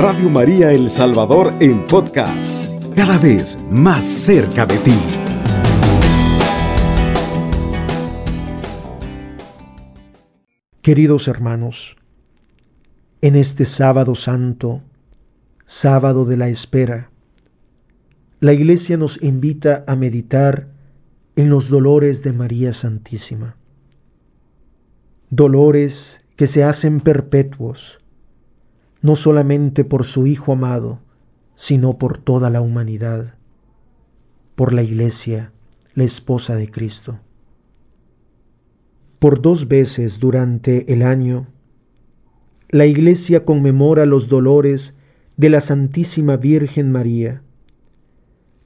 Radio María El Salvador en podcast, cada vez más cerca de ti. Queridos hermanos, en este sábado santo, sábado de la espera, la Iglesia nos invita a meditar en los dolores de María Santísima. Dolores que se hacen perpetuos, no solamente por su Hijo amado, sino por toda la humanidad, por la Iglesia, la esposa de Cristo. Por dos veces durante el año, la Iglesia conmemora los dolores de la Santísima Virgen María.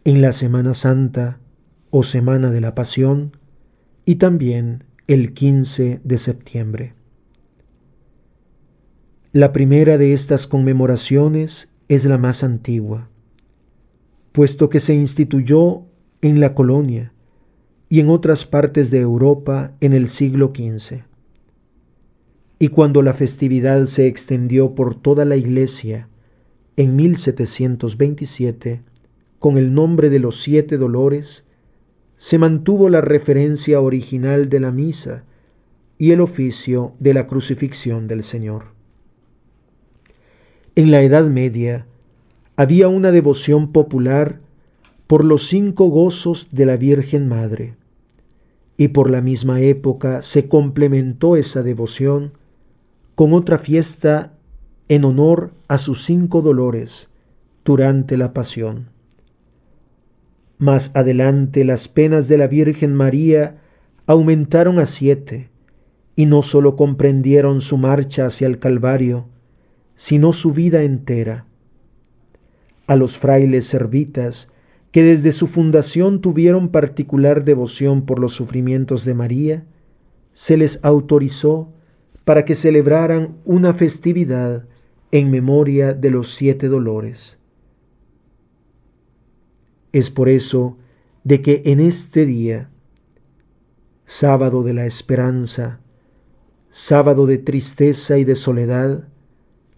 En la Semana Santa o Semana de la Pasión y también el 15 de septiembre. La primera de estas conmemoraciones es la más antigua, puesto que se instituyó en la colonia y en otras partes de Europa en el siglo XV. Y cuando la festividad se extendió por toda la Iglesia en 1727, con el nombre de los siete dolores, se mantuvo la referencia original de la misa y el oficio de la crucifixión del Señor. En la Edad Media había una devoción popular por los cinco gozos de la Virgen Madre, y por la misma época se complementó esa devoción con otra fiesta en honor a sus cinco dolores durante la pasión. Más adelante las penas de la Virgen María aumentaron a siete, y no sólo comprendieron su marcha hacia el Calvario, sino su vida entera. A los frailes servitas, que desde su fundación tuvieron particular devoción por los sufrimientos de María, se les autorizó para que celebraran una festividad en memoria de los siete dolores. Es por eso de que en este día, sábado de la esperanza, sábado de tristeza y de soledad,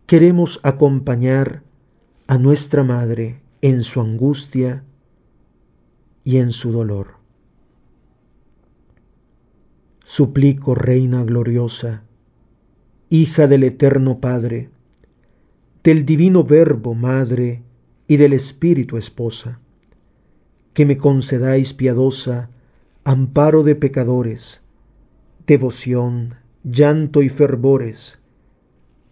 queremos acompañar a nuestra Madre en su angustia y en su dolor. Suplico, Reina gloriosa, hija del Eterno Padre, del Divino Verbo Madre y del Espíritu Esposa, que me concedáis piadosa amparo de pecadores, devoción, llanto y fervores,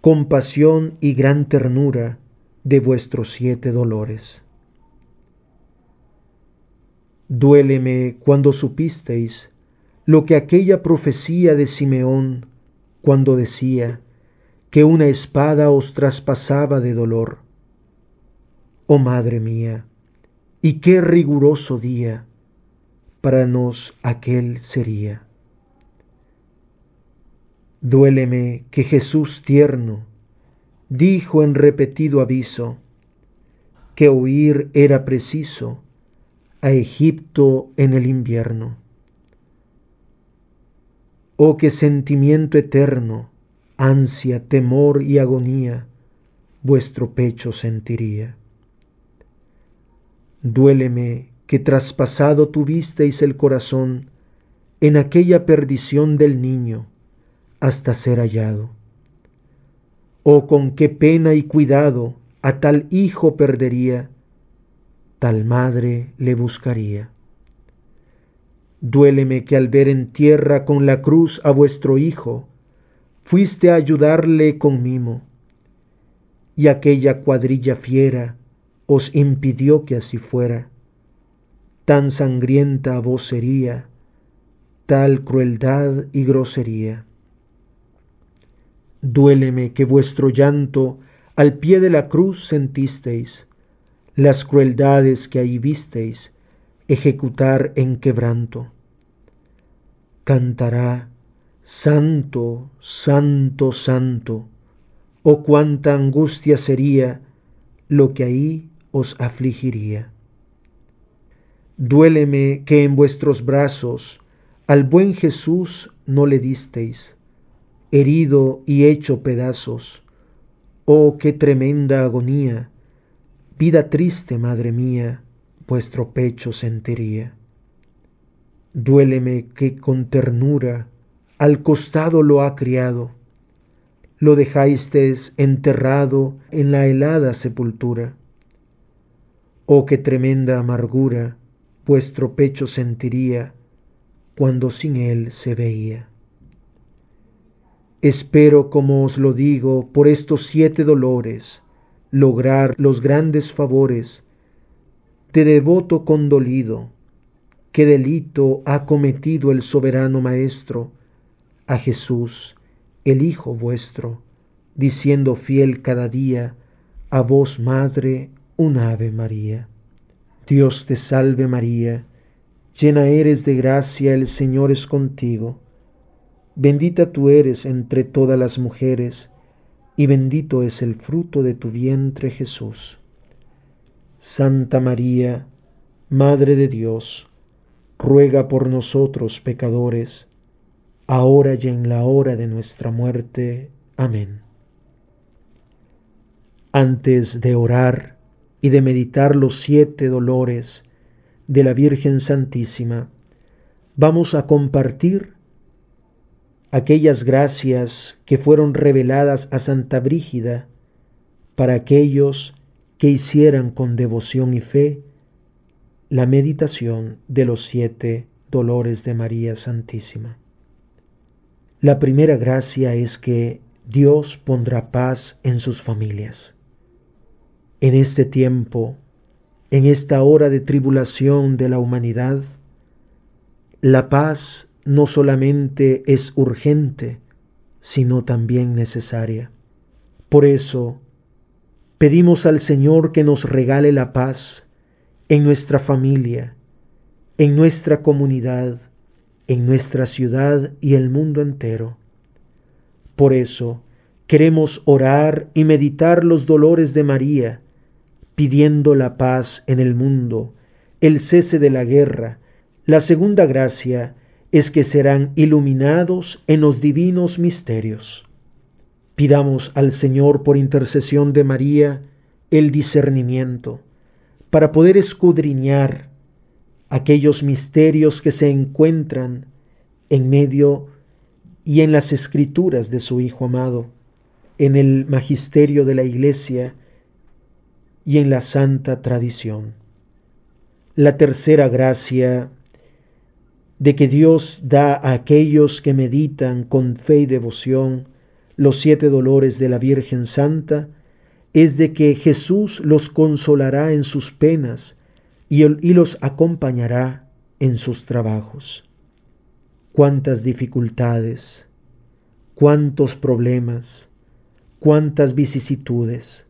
compasión y gran ternura de vuestros siete dolores. Duéleme cuando supisteis lo que aquella profecía de Simeón cuando decía que una espada os traspasaba de dolor. Oh Madre mía, y qué riguroso día para nos aquel sería. Duéleme que Jesús tierno dijo en repetido aviso que huir era preciso a Egipto en el invierno. Oh, qué sentimiento eterno, ansia, temor y agonía vuestro pecho sentiría. Duéleme que traspasado tuvisteis el corazón en aquella perdición del niño, hasta ser hallado. Oh, con qué pena y cuidado a tal hijo perdería, tal madre le buscaría. Duéleme que al ver en tierra con la cruz a vuestro hijo, fuiste a ayudarle con mimo, y aquella cuadrilla fiera os impidió que así fuera. Tan sangrienta vos sería, tal crueldad y grosería. Duéleme que vuestro llanto al pie de la cruz sentisteis, las crueldades que ahí visteis ejecutar en quebranto. Cantará, Santo, Santo, Santo, oh cuánta angustia sería lo que ahí os afligiría. Duéleme que en vuestros brazos al buen Jesús no le disteis, herido y hecho pedazos, Oh, qué tremenda agonía, vida triste, madre mía, vuestro pecho sentiría. Duéleme que con ternura al costado lo ha criado, lo dejasteis enterrado en la helada sepultura. Oh, qué tremenda amargura vuestro pecho sentiría cuando sin él se veía. Espero, como os lo digo, por estos siete dolores, lograr los grandes favores. De devoto condolido, qué delito ha cometido el soberano Maestro a Jesús, el Hijo vuestro, diciendo fiel cada día a vos, Madre, un Ave María. Dios te salve María, llena eres de gracia, el Señor es contigo Bendita tú eres entre todas las mujeres, y bendito es el fruto de tu vientre Jesús. Santa María, Madre de Dios, ruega por nosotros pecadores, ahora y en la hora de nuestra muerte. Amén. Antes de orar y de meditar los siete dolores de la Virgen Santísima, vamos a compartir aquellas gracias que fueron reveladas a Santa Brígida para aquellos que hicieran con devoción y fe la meditación de los siete dolores de María Santísima. La primera gracia es que Dios pondrá paz en sus familias. En este tiempo, en esta hora de tribulación de la humanidad, la paz no solamente es urgente, sino también necesaria. Por eso, pedimos al Señor que nos regale la paz en nuestra familia, en nuestra comunidad, en nuestra ciudad y el mundo entero. Por eso, queremos orar y meditar los dolores de María, pidiendo la paz en el mundo, el cese de la guerra, la segunda gracia, es que serán iluminados en los divinos misterios. Pidamos al Señor por intercesión de María el discernimiento para poder escudriñar aquellos misterios que se encuentran en medio y en las escrituras de su Hijo amado, en el magisterio de la Iglesia y en la santa tradición. La tercera gracia de que Dios da a aquellos que meditan con fe y devoción los siete dolores de la Virgen Santa, es de que Jesús los consolará en sus penas y, los acompañará en sus trabajos. Cuántas dificultades, cuántos problemas, cuántas vicisitudes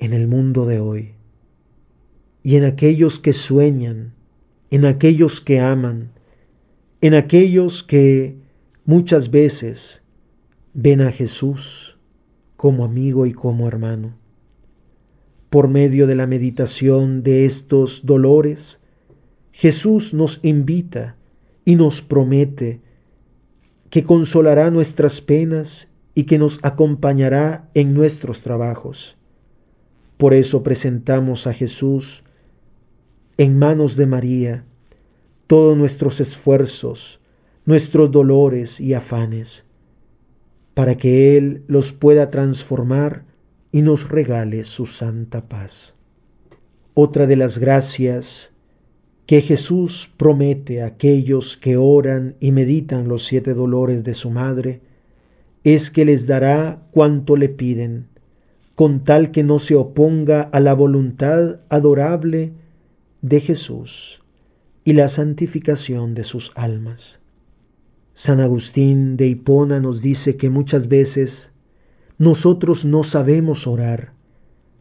en el mundo de hoy. Y en aquellos que sueñan, en aquellos que aman, en aquellos que muchas veces ven a Jesús como amigo y como hermano. Por medio de la meditación de estos dolores, Jesús nos invita y nos promete que consolará nuestras penas y que nos acompañará en nuestros trabajos. Por eso presentamos a Jesús en manos de María, todos nuestros esfuerzos, nuestros dolores y afanes, para que Él los pueda transformar y nos regale su santa paz. Otra de las gracias que Jesús promete a aquellos que oran y meditan los siete dolores de su madre, es que les dará cuanto le piden, con tal que no se oponga a la voluntad adorable de Jesús y la santificación de sus almas. San Agustín de Hipona nos dice que muchas veces nosotros no sabemos orar,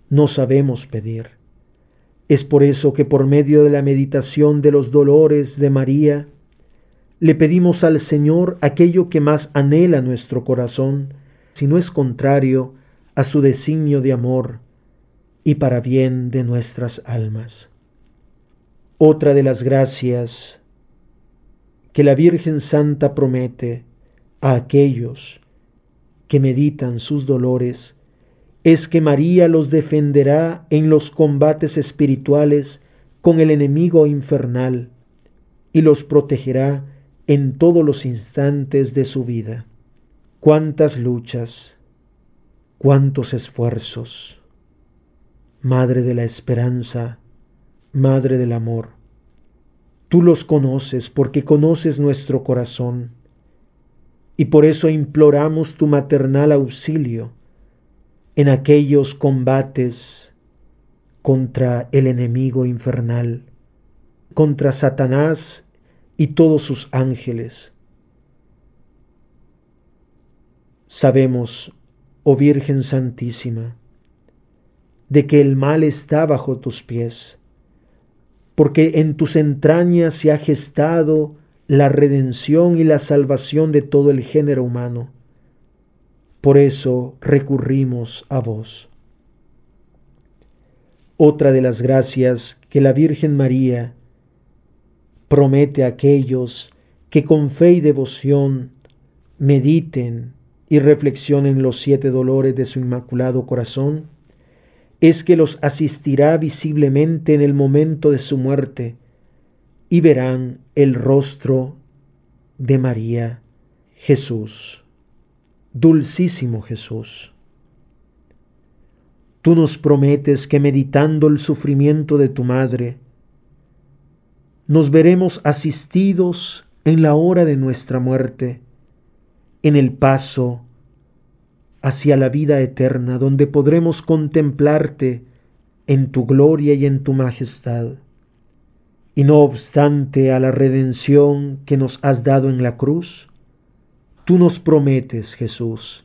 no sabemos pedir. Es por eso que por medio de la meditación de los dolores de María, le pedimos al Señor aquello que más anhela nuestro corazón, si no es contrario a su designio de amor y para bien de nuestras almas. Otra de las gracias que la Virgen Santa promete a aquellos que meditan sus dolores es que María los defenderá en los combates espirituales con el enemigo infernal y los protegerá en todos los instantes de su vida. Cuántas luchas, cuántos esfuerzos. Madre de la esperanza, Madre del amor, tú los conoces porque conoces nuestro corazón y por eso imploramos tu maternal auxilio en aquellos combates contra el enemigo infernal, contra Satanás y todos sus ángeles. Sabemos, oh Virgen Santísima, de que el mal está bajo tus pies, porque en tus entrañas se ha gestado la redención y la salvación de todo el género humano. Por eso recurrimos a vos. Otra de las gracias que la Virgen María promete a aquellos que con fe y devoción mediten y reflexionen los siete dolores de su inmaculado corazón, es que los asistirá visiblemente en el momento de su muerte, y verán el rostro de María, Jesús, dulcísimo Jesús. Tú nos prometes que meditando el sufrimiento de tu madre, nos veremos asistidos en la hora de nuestra muerte, en el paso hacia la vida eterna, donde podremos contemplarte en tu gloria y en tu majestad. Y no obstante a la redención que nos has dado en la cruz, tú nos prometes, Jesús,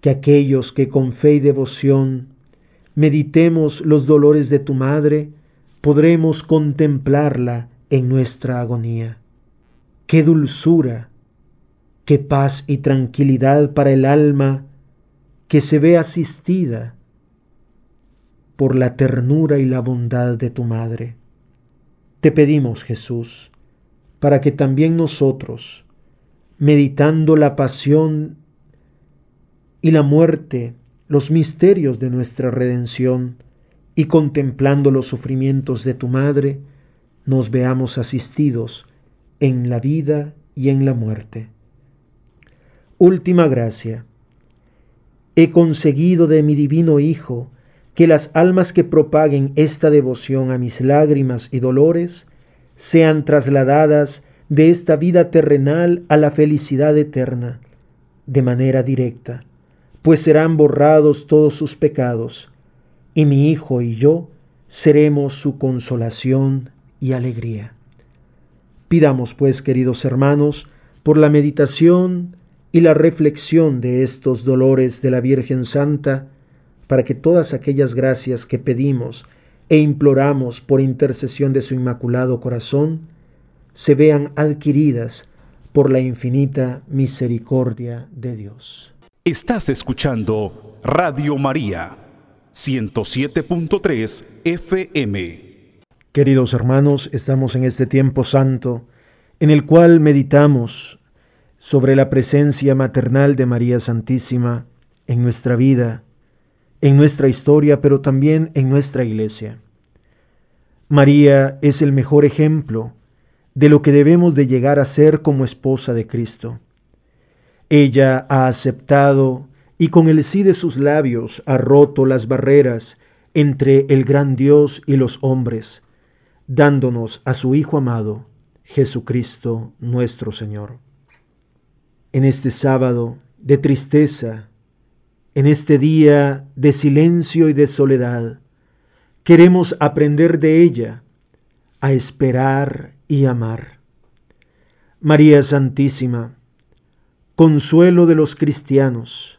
que aquellos que con fe y devoción meditemos los dolores de tu madre, podremos contemplarla en nuestra agonía. Qué dulzura, qué paz y tranquilidad para el alma que se ve asistida por la ternura y la bondad de tu madre. Te pedimos, Jesús, para que también nosotros, meditando la pasión y la muerte, los misterios de nuestra redención, y contemplando los sufrimientos de tu madre, nos veamos asistidos en la vida y en la muerte. Última gracia. He conseguido de mi divino Hijo que las almas que propaguen esta devoción a mis lágrimas y dolores sean trasladadas de esta vida terrenal a la felicidad eterna, de manera directa, pues serán borrados todos sus pecados, y mi Hijo y yo seremos su consolación y alegría. Pidamos pues, queridos hermanos, por la meditación y la reflexión de estos dolores de la Virgen Santa, para que todas aquellas gracias que pedimos e imploramos por intercesión de su Inmaculado Corazón se vean adquiridas por la infinita misericordia de Dios. Estás escuchando Radio María, 107.3 FM. Queridos hermanos, estamos en este tiempo santo en el cual meditamos sobre la presencia maternal de María Santísima en nuestra vida, en nuestra historia, pero también en nuestra iglesia. María es el mejor ejemplo de lo que debemos de llegar a ser como esposa de Cristo. Ella ha aceptado y con el sí de sus labios ha roto las barreras entre el gran Dios y los hombres, dándonos a su Hijo amado, Jesucristo nuestro Señor. En este sábado de tristeza, en este día de silencio y de soledad, queremos aprender de ella a esperar y amar. María Santísima, consuelo de los cristianos,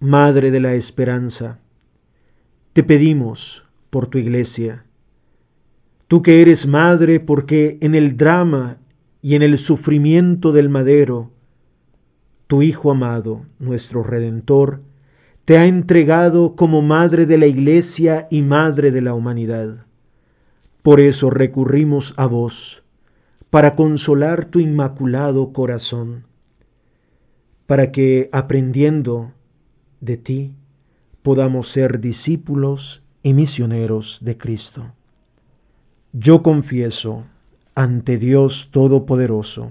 Madre de la Esperanza, te pedimos por tu iglesia, tú que eres madre porque en el drama y en el sufrimiento del madero, tu Hijo amado, nuestro Redentor, te ha entregado como Madre de la Iglesia y Madre de la humanidad. Por eso recurrimos a vos, para consolar tu inmaculado corazón, para que, aprendiendo de ti, podamos ser discípulos y misioneros de Cristo. Yo confieso ante Dios Todopoderoso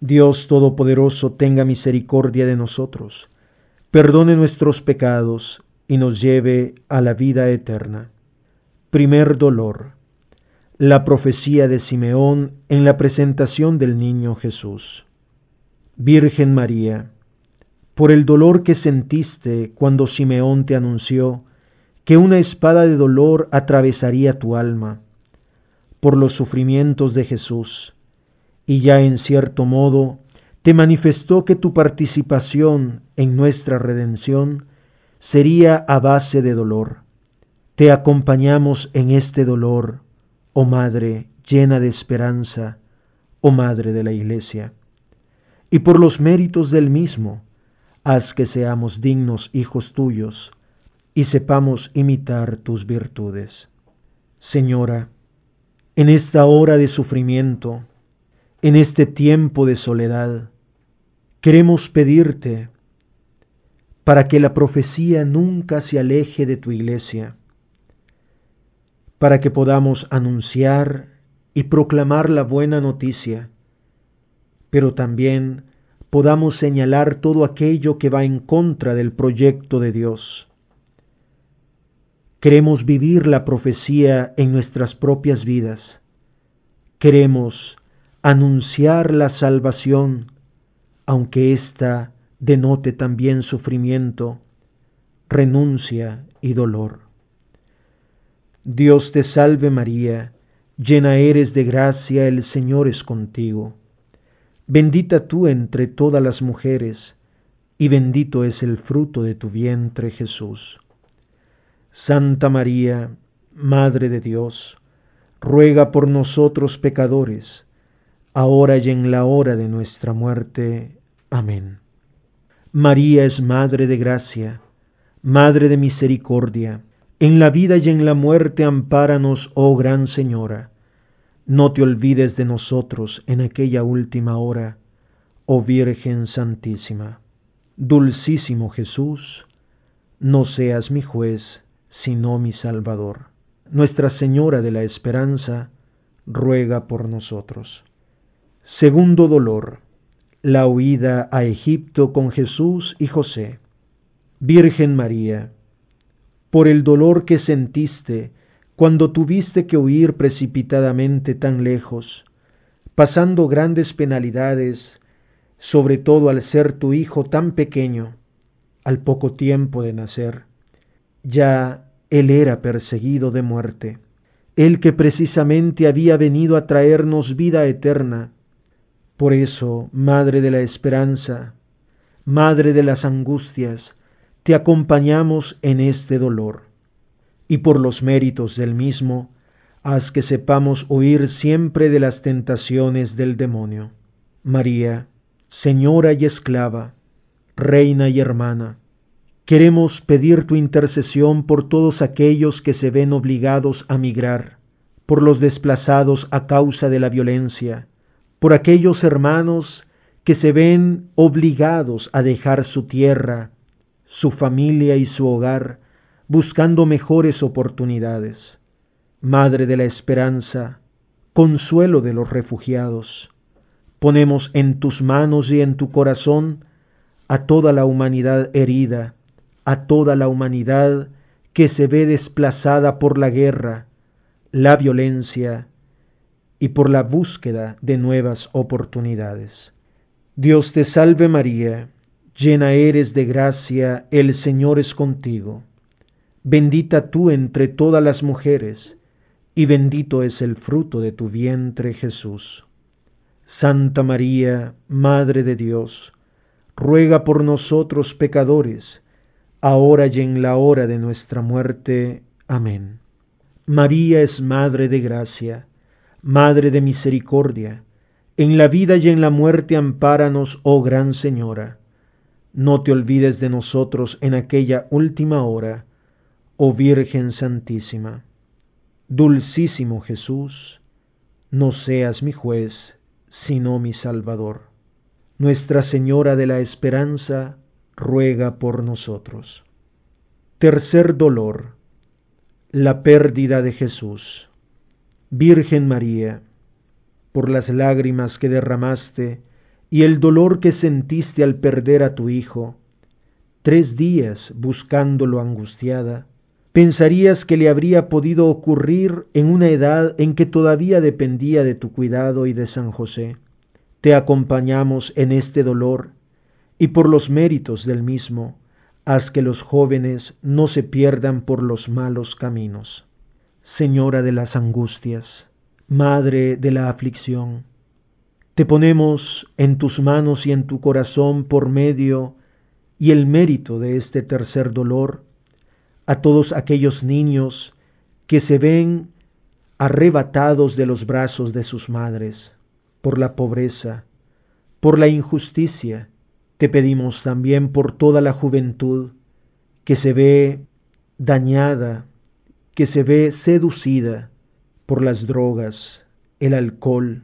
Dios Todopoderoso tenga misericordia de nosotros, perdone nuestros pecados y nos lleve a la vida eterna. Primer dolor. La profecía de Simeón en la presentación del niño Jesús. Virgen María, por el dolor que sentiste cuando Simeón te anunció que una espada de dolor atravesaría tu alma, por los sufrimientos de Jesús, y ya en cierto modo te manifestó que tu participación en nuestra redención sería a base de dolor. Te acompañamos en este dolor, oh Madre llena de esperanza, oh Madre de la Iglesia. Y por los méritos del mismo, haz que seamos dignos hijos tuyos y sepamos imitar tus virtudes. Señora, en esta hora de sufrimiento, en este tiempo de soledad, queremos pedirte para que la profecía nunca se aleje de tu iglesia, para que podamos anunciar y proclamar la buena noticia, pero también podamos señalar todo aquello que va en contra del proyecto de Dios. Queremos vivir la profecía en nuestras propias vidas. Queremos anunciar la salvación, aunque ésta denote también sufrimiento, renuncia y dolor. Dios te salve María, llena eres de gracia, el Señor es contigo. Bendita tú entre todas las mujeres, y bendito es el fruto de tu vientre Jesús. Santa María, Madre de Dios, ruega por nosotros pecadores, ahora y en la hora de nuestra muerte. Amén. María es Madre de gracia, Madre de misericordia, en la vida y en la muerte ampáranos, oh Gran Señora. No te olvides de nosotros en aquella última hora, oh Virgen Santísima. Dulcísimo Jesús, no seas mi juez, sino mi Salvador. Nuestra Señora de la Esperanza, ruega por nosotros. Segundo dolor, la huida a Egipto con Jesús y José. Virgen María, por el dolor que sentiste cuando tuviste que huir precipitadamente tan lejos, pasando grandes penalidades, sobre todo al ser tu hijo tan pequeño, al poco tiempo de nacer, ya él era perseguido de muerte, él que precisamente había venido a traernos vida eterna, por eso, Madre de la Esperanza, Madre de las Angustias, te acompañamos en este dolor, y por los méritos del mismo, haz que sepamos huir siempre de las tentaciones del demonio. María, Señora y esclava, Reina y hermana, queremos pedir tu intercesión por todos aquellos que se ven obligados a migrar, por los desplazados a causa de la violencia, por aquellos hermanos que se ven obligados a dejar su tierra, su familia y su hogar, buscando mejores oportunidades. Madre de la esperanza, consuelo de los refugiados, ponemos en tus manos y en tu corazón a toda la humanidad herida, a toda la humanidad que se ve desplazada por la guerra, la violencia y por la búsqueda de nuevas oportunidades. Dios te salve María, llena eres de gracia, el Señor es contigo. Bendita tú entre todas las mujeres, y bendito es el fruto de tu vientre Jesús. Santa María, Madre de Dios, ruega por nosotros pecadores, ahora y en la hora de nuestra muerte. Amén. María es Madre de Gracia, Madre de Misericordia, en la vida y en la muerte ampáranos, oh Gran Señora. No te olvides de nosotros en aquella última hora, oh Virgen Santísima. Dulcísimo Jesús, no seas mi juez, sino mi Salvador. Nuestra Señora de la Esperanza, ruega por nosotros. Tercer dolor. La pérdida de Jesús. Virgen María, por las lágrimas que derramaste y el dolor que sentiste al perder a tu Hijo, tres días buscándolo angustiada, pensarías que le habría podido ocurrir en una edad en que todavía dependía de tu cuidado y de San José. Te acompañamos en este dolor y por los méritos del mismo, haz que los jóvenes no se pierdan por los malos caminos. Señora de las angustias, Madre de la aflicción, te ponemos en tus manos y en tu corazón por medio y el mérito de este tercer dolor a todos aquellos niños que se ven arrebatados de los brazos de sus madres por la pobreza, por la injusticia. Te pedimos también por toda la juventud que se ve dañada, que se ve seducida por las drogas, el alcohol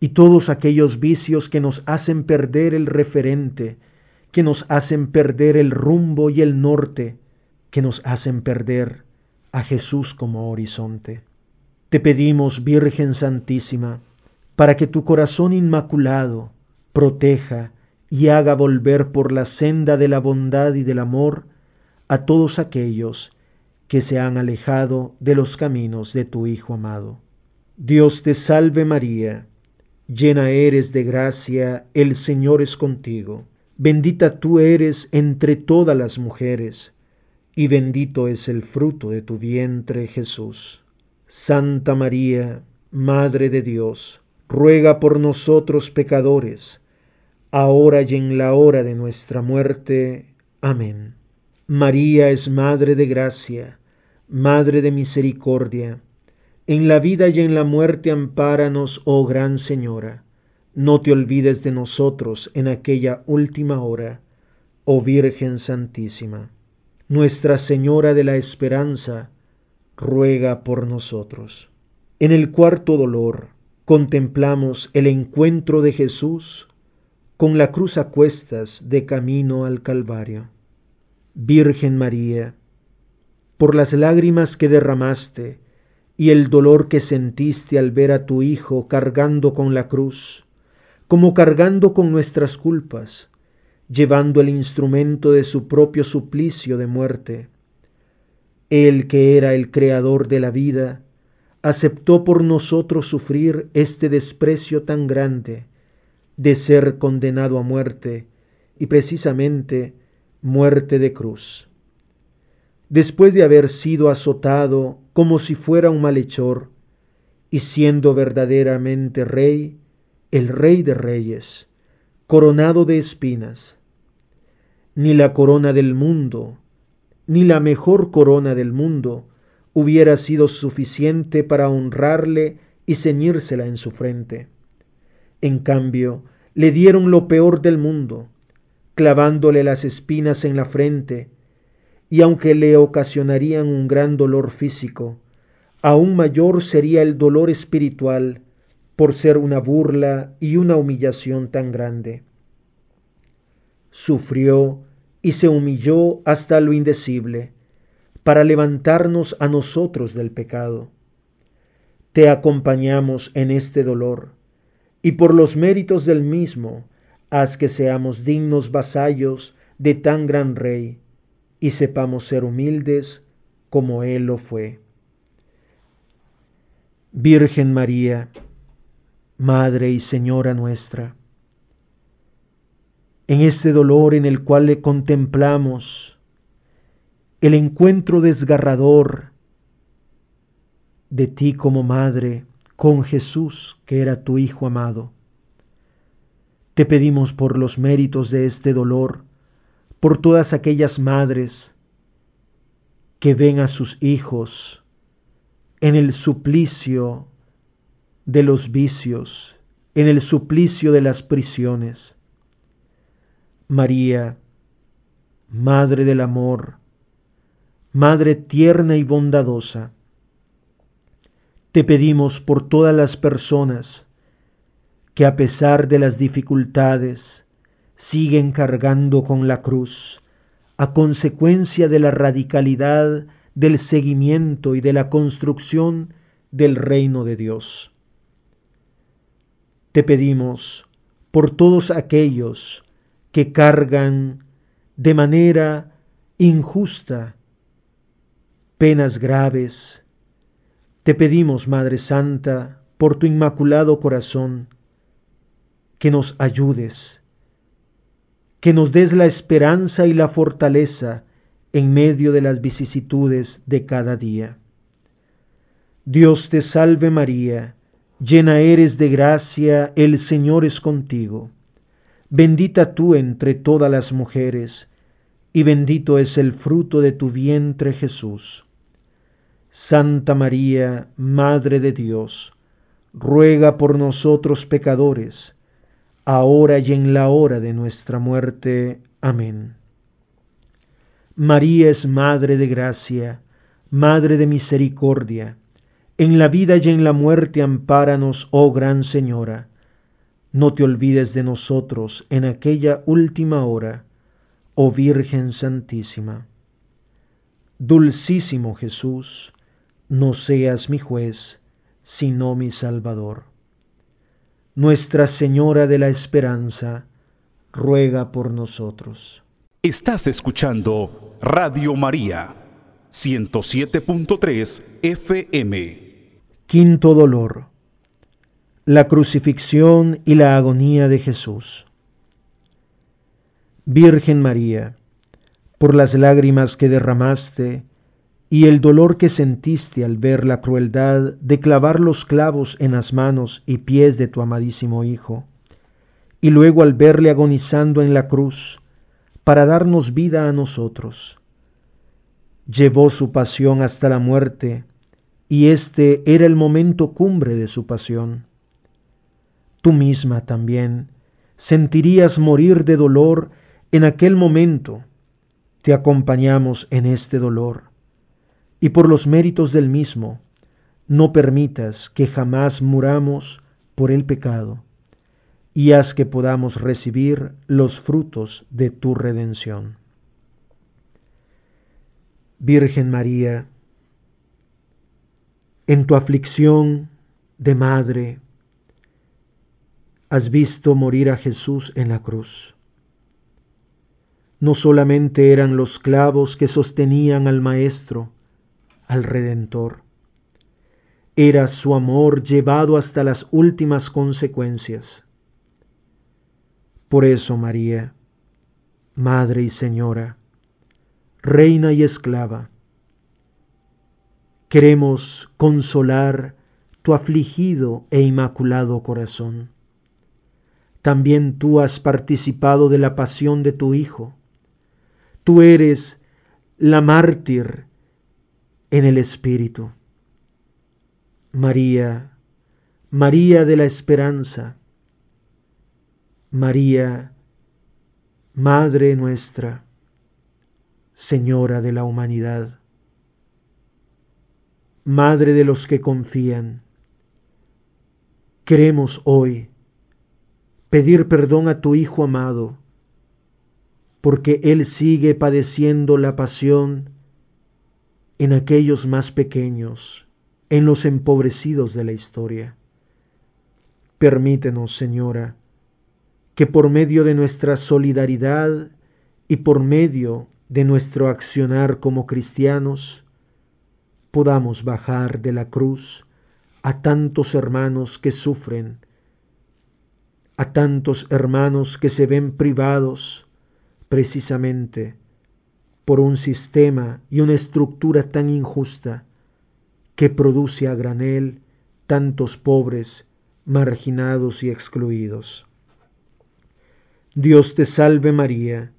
y todos aquellos vicios que nos hacen perder el referente, que nos hacen perder el rumbo y el norte, que nos hacen perder a Jesús como horizonte. Te pedimos, Virgen Santísima, para que tu corazón inmaculado proteja y haga volver por la senda de la bondad y del amor a todos aquellos que se han alejado de los caminos de tu Hijo amado. Dios te salve María, llena eres de gracia, el Señor es contigo, bendita tú eres entre todas las mujeres, y bendito es el fruto de tu vientre Jesús. Santa María, Madre de Dios, ruega por nosotros pecadores, ahora y en la hora de nuestra muerte. Amén. María es Madre de Gracia, Madre de Misericordia, en la vida y en la muerte ampáranos, oh Gran Señora. No te olvides de nosotros en aquella última hora, oh Virgen Santísima. Nuestra Señora de la Esperanza, ruega por nosotros. En el cuarto dolor contemplamos el encuentro de Jesús con la cruz a cuestas de camino al Calvario. Virgen María, por las lágrimas que derramaste y el dolor que sentiste al ver a tu Hijo cargando con la cruz, como cargando con nuestras culpas, llevando el instrumento de su propio suplicio de muerte. Él que era el creador de la vida, aceptó por nosotros sufrir este desprecio tan grande de ser condenado a muerte y precisamente muerte de cruz. Después de haber sido azotado como si fuera un malhechor y siendo verdaderamente rey, el rey de reyes, coronado de espinas. Ni la corona del mundo, ni la mejor corona del mundo hubiera sido suficiente para honrarle y ceñírsela en su frente. En cambio, le dieron lo peor del mundo, clavándole las espinas en la frente, y aunque le ocasionarían un gran dolor físico, aún mayor sería el dolor espiritual por ser una burla y una humillación tan grande. Sufrió y se humilló hasta lo indecible para levantarnos a nosotros del pecado. Te acompañamos en este dolor y por los méritos del mismo haz que seamos dignos vasallos de tan gran rey y sepamos ser humildes como Él lo fue. Virgen María, Madre y Señora nuestra, en este dolor en el cual le contemplamos el encuentro desgarrador de ti como Madre con Jesús, que era tu Hijo amado. Te pedimos por los méritos de este dolor, por todas aquellas madres que ven a sus hijos en el suplicio de los vicios, en el suplicio de las prisiones. María, Madre del Amor, Madre tierna y bondadosa, te pedimos por todas las personas que a pesar de las dificultades siguen cargando con la cruz a consecuencia de la radicalidad del seguimiento y de la construcción del reino de Dios. Te pedimos por todos aquellos que cargan de manera injusta penas graves. Te pedimos, Madre Santa, por tu inmaculado corazón, que nos ayudes, que nos des la esperanza y la fortaleza en medio de las vicisitudes de cada día. Dios te salve María, llena eres de gracia, el Señor es contigo. Bendita tú entre todas las mujeres, y bendito es el fruto de tu vientre Jesús. Santa María, Madre de Dios, ruega por nosotros pecadores, ahora y en la hora de nuestra muerte. Amén. María es Madre de gracia, Madre de misericordia, en la vida y en la muerte ampáranos, oh Gran Señora. No te olvides de nosotros en aquella última hora oh Virgen Santísima. Dulcísimo Jesús, no seas mi juez, sino mi Salvador. Nuestra Señora de la Esperanza, ruega por nosotros. Estás escuchando Radio María, 107.3 FM. Quinto dolor. La crucifixión y la agonía de Jesús. Virgen María, por las lágrimas que derramaste y el dolor que sentiste al ver la crueldad de clavar los clavos en las manos y pies de tu amadísimo Hijo, y luego al verle agonizando en la cruz para darnos vida a nosotros. Llevó su pasión hasta la muerte, y este era el momento cumbre de su pasión. Tú misma también sentirías morir de dolor en aquel momento te acompañamos en este dolor y por los méritos del mismo, no permitas que jamás muramos por el pecado y haz que podamos recibir los frutos de tu redención. Virgen María, en tu aflicción de madre, has visto morir a Jesús en la cruz no solamente eran los clavos que sostenían al Maestro, al Redentor, era su amor llevado hasta las últimas consecuencias. Por eso, María, Madre y Señora, Reina y Esclava, queremos consolar tu afligido e inmaculado corazón. También tú has participado de la pasión de tu Hijo Tú eres la mártir en el Espíritu. María, María de la Esperanza, María, Madre nuestra, Señora de la humanidad, Madre de los que confían, queremos hoy pedir perdón a tu Hijo amado, porque Él sigue padeciendo la pasión en aquellos más pequeños, en los empobrecidos de la historia. Permítenos, Señora, que por medio de nuestra solidaridad y por medio de nuestro accionar como cristianos, podamos bajar de la cruz a tantos hermanos que sufren, a tantos hermanos que se ven privados precisamente por un sistema y una estructura tan injusta que produce a granel tantos pobres, marginados y excluidos. Dios te salve María,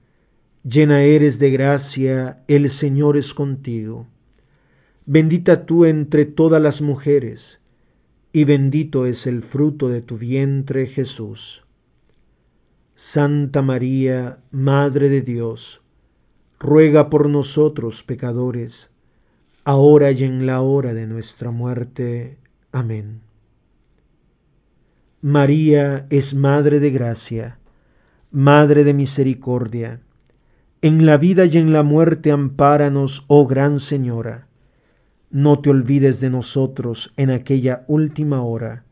llena eres de gracia, el Señor es contigo Bendita tú entre todas las mujeres, y bendito es el fruto de tu vientre Jesús. Santa María, Madre de Dios, ruega por nosotros pecadores, ahora y en la hora de nuestra muerte. Amén. María es Madre de Gracia, Madre de Misericordia. En la vida y en la muerte ampáranos, oh Gran Señora no te olvides de nosotros en aquella última hora,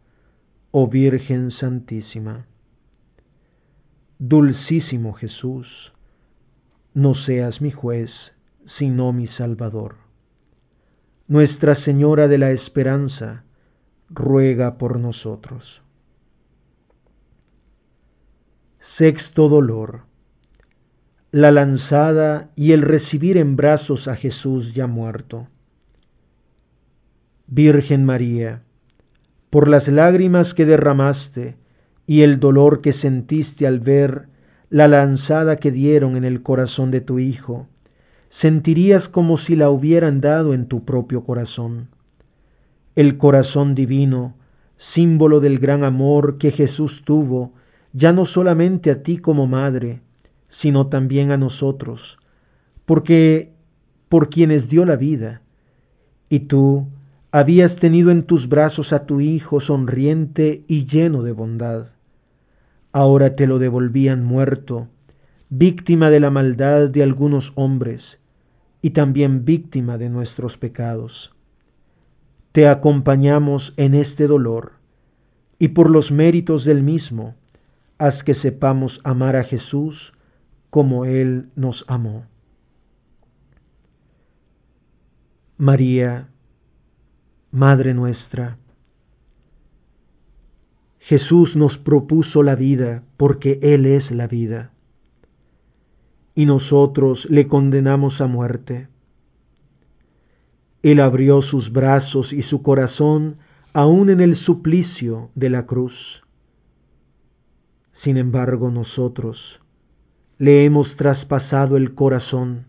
oh Virgen Santísima. Dulcísimo Jesús, no seas mi juez, sino mi Salvador. Nuestra Señora de la Esperanza, ruega por nosotros. Sexto dolor. La lanzada y el recibir en brazos a Jesús ya muerto. Virgen María, por las lágrimas que derramaste y el dolor que sentiste al ver la lanzada que dieron en el corazón de tu Hijo, sentirías como si la hubieran dado en tu propio corazón. El corazón divino, símbolo del gran amor que Jesús tuvo, ya no solamente a ti como madre, sino también a nosotros, porque por quienes dio la vida, y tú, habías tenido en tus brazos a tu Hijo sonriente y lleno de bondad. Ahora te lo devolvían muerto, víctima de la maldad de algunos hombres y también víctima de nuestros pecados. Te acompañamos en este dolor y por los méritos del mismo, haz que sepamos amar a Jesús como Él nos amó. María, Madre nuestra. Jesús nos propuso la vida porque Él es la vida, y nosotros le condenamos a muerte. Él abrió sus brazos y su corazón aún en el suplicio de la cruz. Sin embargo, nosotros le hemos traspasado el corazón,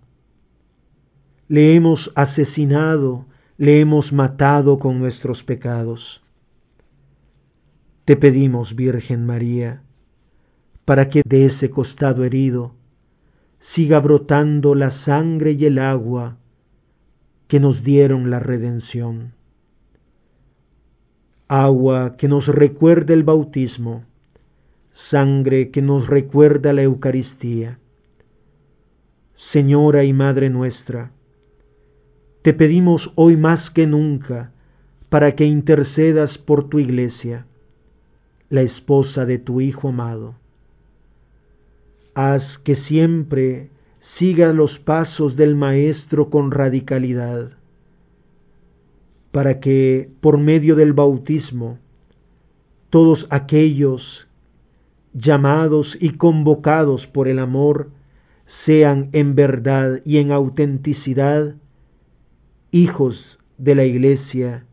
le hemos asesinado le hemos matado con nuestros pecados. Te pedimos, Virgen María, para que de ese costado herido siga brotando la sangre y el agua que nos dieron la redención. Agua que nos recuerda el bautismo, sangre que nos recuerda la Eucaristía. Señora y Madre nuestra, te pedimos hoy más que nunca para que intercedas por tu iglesia, la esposa de tu Hijo amado. Haz que siempre siga los pasos del Maestro con radicalidad, para que por medio del bautismo todos aquellos llamados y convocados por el amor sean en verdad y en autenticidad hijos de la Iglesia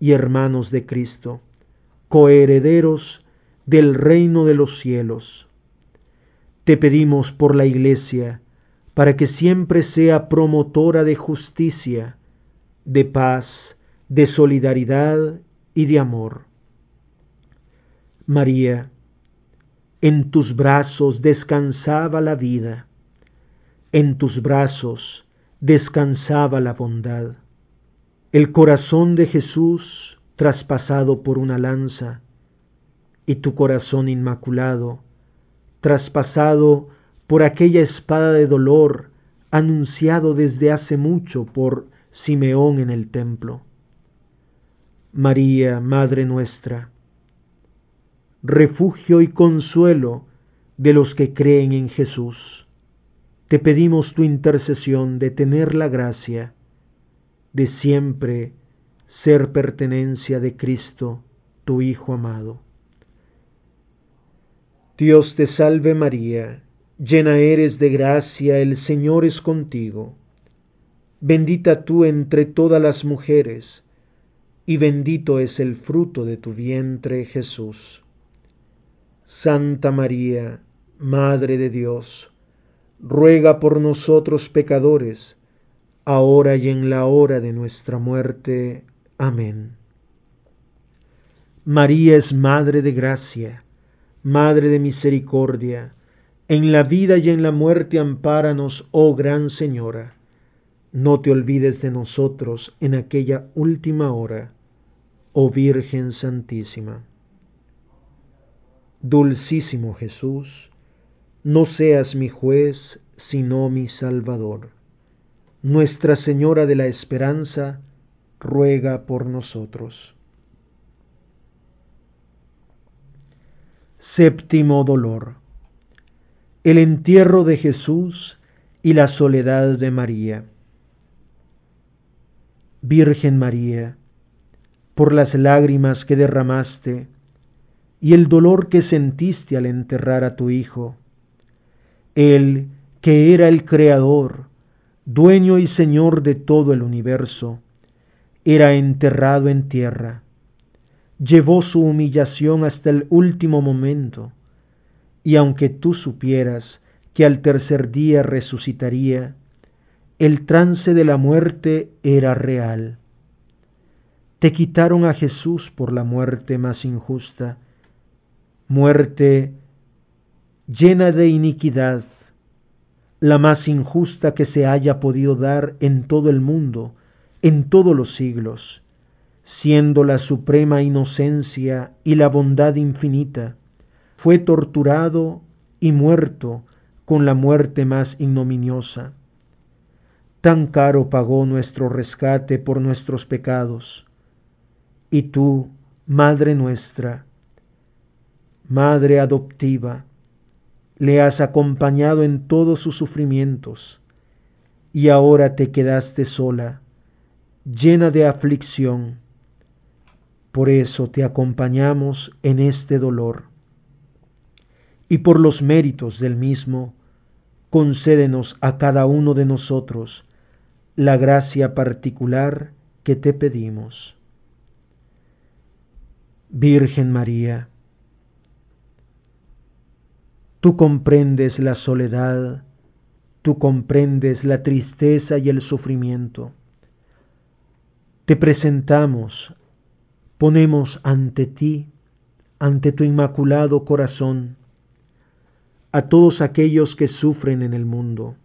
y hermanos de Cristo, coherederos del reino de los cielos. Te pedimos por la Iglesia, para que siempre sea promotora de justicia, de paz, de solidaridad y de amor. María, en tus brazos descansaba la vida, en tus brazos descansaba la bondad. El corazón de Jesús traspasado por una lanza y tu corazón inmaculado traspasado por aquella espada de dolor anunciado desde hace mucho por Simeón en el templo. María, Madre nuestra, refugio y consuelo de los que creen en Jesús te pedimos tu intercesión de tener la gracia de siempre ser pertenencia de Cristo, tu Hijo amado. Dios te salve María, llena eres de gracia, el Señor es contigo. Bendita tú entre todas las mujeres, y bendito es el fruto de tu vientre Jesús. Santa María, Madre de Dios, ruega por nosotros pecadores, ahora y en la hora de nuestra muerte. Amén. María es Madre de Gracia, Madre de Misericordia, en la vida y en la muerte ampáranos, oh Gran Señora. No te olvides de nosotros en aquella última hora, oh Virgen Santísima. Dulcísimo Jesús, no seas mi juez, sino mi Salvador. Nuestra Señora de la Esperanza, ruega por nosotros. Séptimo dolor. El entierro de Jesús y la soledad de María. Virgen María, por las lágrimas que derramaste y el dolor que sentiste al enterrar a tu Hijo, Él que era el Creador, dueño y señor de todo el universo, era enterrado en tierra. Llevó su humillación hasta el último momento, y aunque tú supieras que al tercer día resucitaría, el trance de la muerte era real. Te quitaron a Jesús por la muerte más injusta, muerte llena de iniquidad, la más injusta que se haya podido dar en todo el mundo, en todos los siglos, siendo la suprema inocencia y la bondad infinita, fue torturado y muerto con la muerte más ignominiosa. Tan caro pagó nuestro rescate por nuestros pecados. Y tú, Madre nuestra, Madre adoptiva, le has acompañado en todos sus sufrimientos, y ahora te quedaste sola, llena de aflicción. Por eso te acompañamos en este dolor. Y por los méritos del mismo, concédenos a cada uno de nosotros la gracia particular que te pedimos. Virgen María, Tú comprendes la soledad, tú comprendes la tristeza y el sufrimiento. Te presentamos, ponemos ante ti, ante tu inmaculado corazón, a todos aquellos que sufren en el mundo.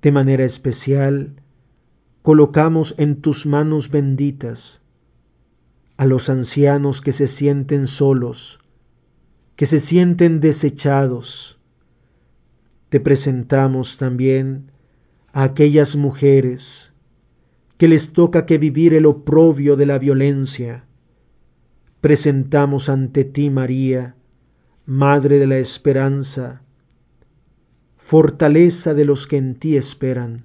De manera especial, colocamos en tus manos benditas a los ancianos que se sienten solos, que se sienten desechados. Te presentamos también a aquellas mujeres que les toca que vivir el oprobio de la violencia. Presentamos ante ti, María, Madre de la Esperanza, fortaleza de los que en ti esperan,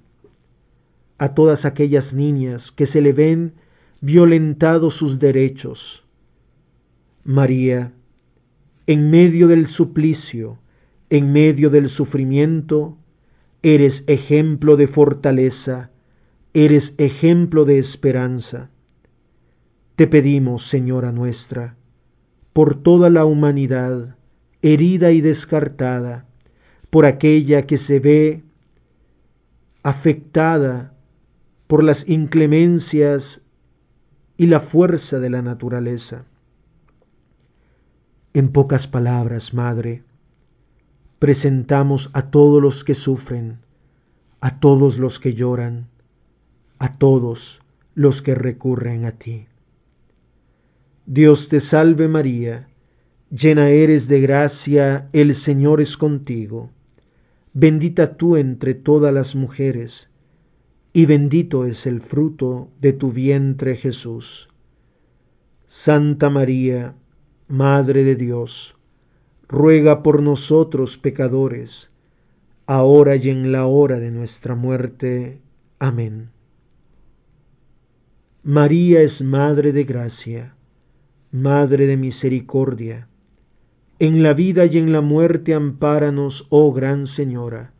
a todas aquellas niñas que se le ven violentados sus derechos. María, en medio del suplicio, en medio del sufrimiento, eres ejemplo de fortaleza, eres ejemplo de esperanza. Te pedimos, Señora nuestra, por toda la humanidad, herida y descartada, por aquella que se ve afectada por las inclemencias y la fuerza de la naturaleza. En pocas palabras, Madre, presentamos a todos los que sufren, a todos los que lloran, a todos los que recurren a ti. Dios te salve María, llena eres de gracia, el Señor es contigo, bendita tú entre todas las mujeres, y bendito es el fruto de tu vientre Jesús. Santa María, Madre de Dios, ruega por nosotros pecadores, ahora y en la hora de nuestra muerte. Amén. María es Madre de Gracia, Madre de Misericordia. En la vida y en la muerte ampáranos, oh Gran Señora.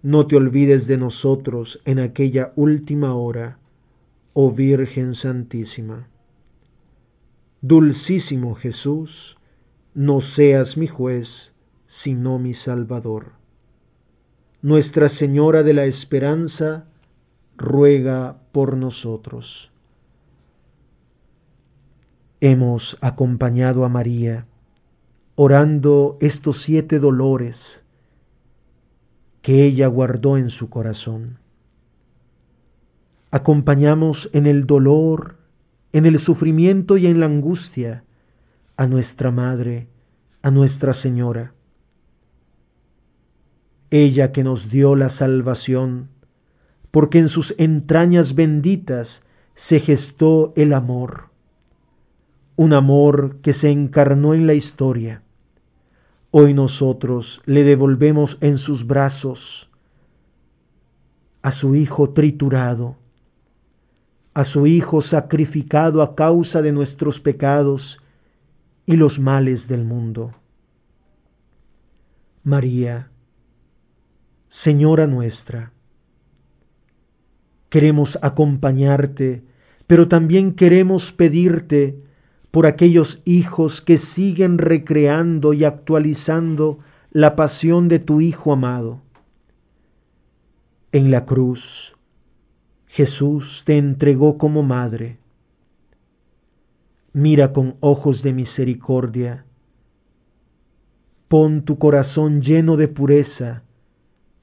No te olvides de nosotros en aquella última hora, oh Virgen Santísima. Dulcísimo Jesús, no seas mi juez, sino mi Salvador. Nuestra Señora de la Esperanza, ruega por nosotros. Hemos acompañado a María orando estos siete dolores que ella guardó en su corazón. Acompañamos en el dolor, en el sufrimiento y en la angustia a nuestra Madre, a Nuestra Señora. Ella que nos dio la salvación, porque en sus entrañas benditas se gestó el amor, un amor que se encarnó en la historia. Hoy nosotros le devolvemos en sus brazos a su Hijo triturado, a su Hijo sacrificado a causa de nuestros pecados y los males del mundo. María, Señora nuestra, queremos acompañarte, pero también queremos pedirte por aquellos hijos que siguen recreando y actualizando la pasión de tu Hijo amado. En la cruz, Jesús te entregó como madre. Mira con ojos de misericordia. Pon tu corazón lleno de pureza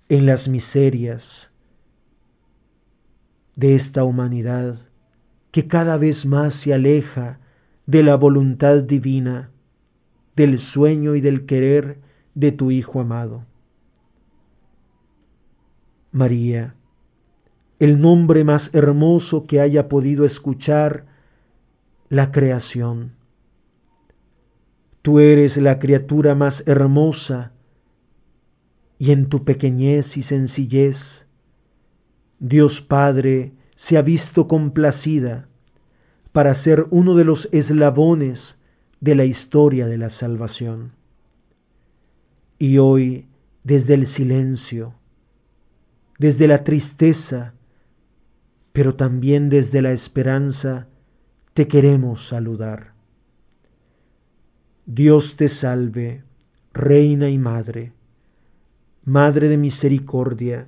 en las miserias de esta humanidad que cada vez más se aleja de la voluntad divina, del sueño y del querer de tu Hijo amado. María, el nombre más hermoso que haya podido escuchar la creación. Tú eres la criatura más hermosa y en tu pequeñez y sencillez, Dios Padre se ha visto complacida para ser uno de los eslabones de la historia de la salvación. Y hoy, desde el silencio, desde la tristeza, pero también desde la esperanza, te queremos saludar. Dios te salve, Reina y Madre Madre de misericordia,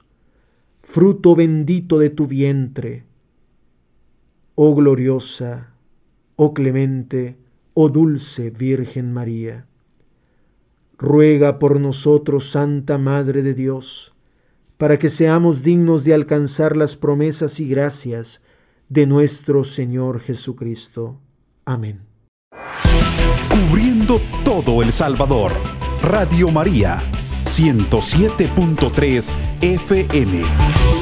fruto bendito de tu vientre. Oh gloriosa, oh clemente, oh dulce Virgen María. Ruega por nosotros, Santa Madre de Dios, para que seamos dignos de alcanzar las promesas y gracias de nuestro Señor Jesucristo. Amén. Cubriendo todo El Salvador, Radio María 107.3 FM.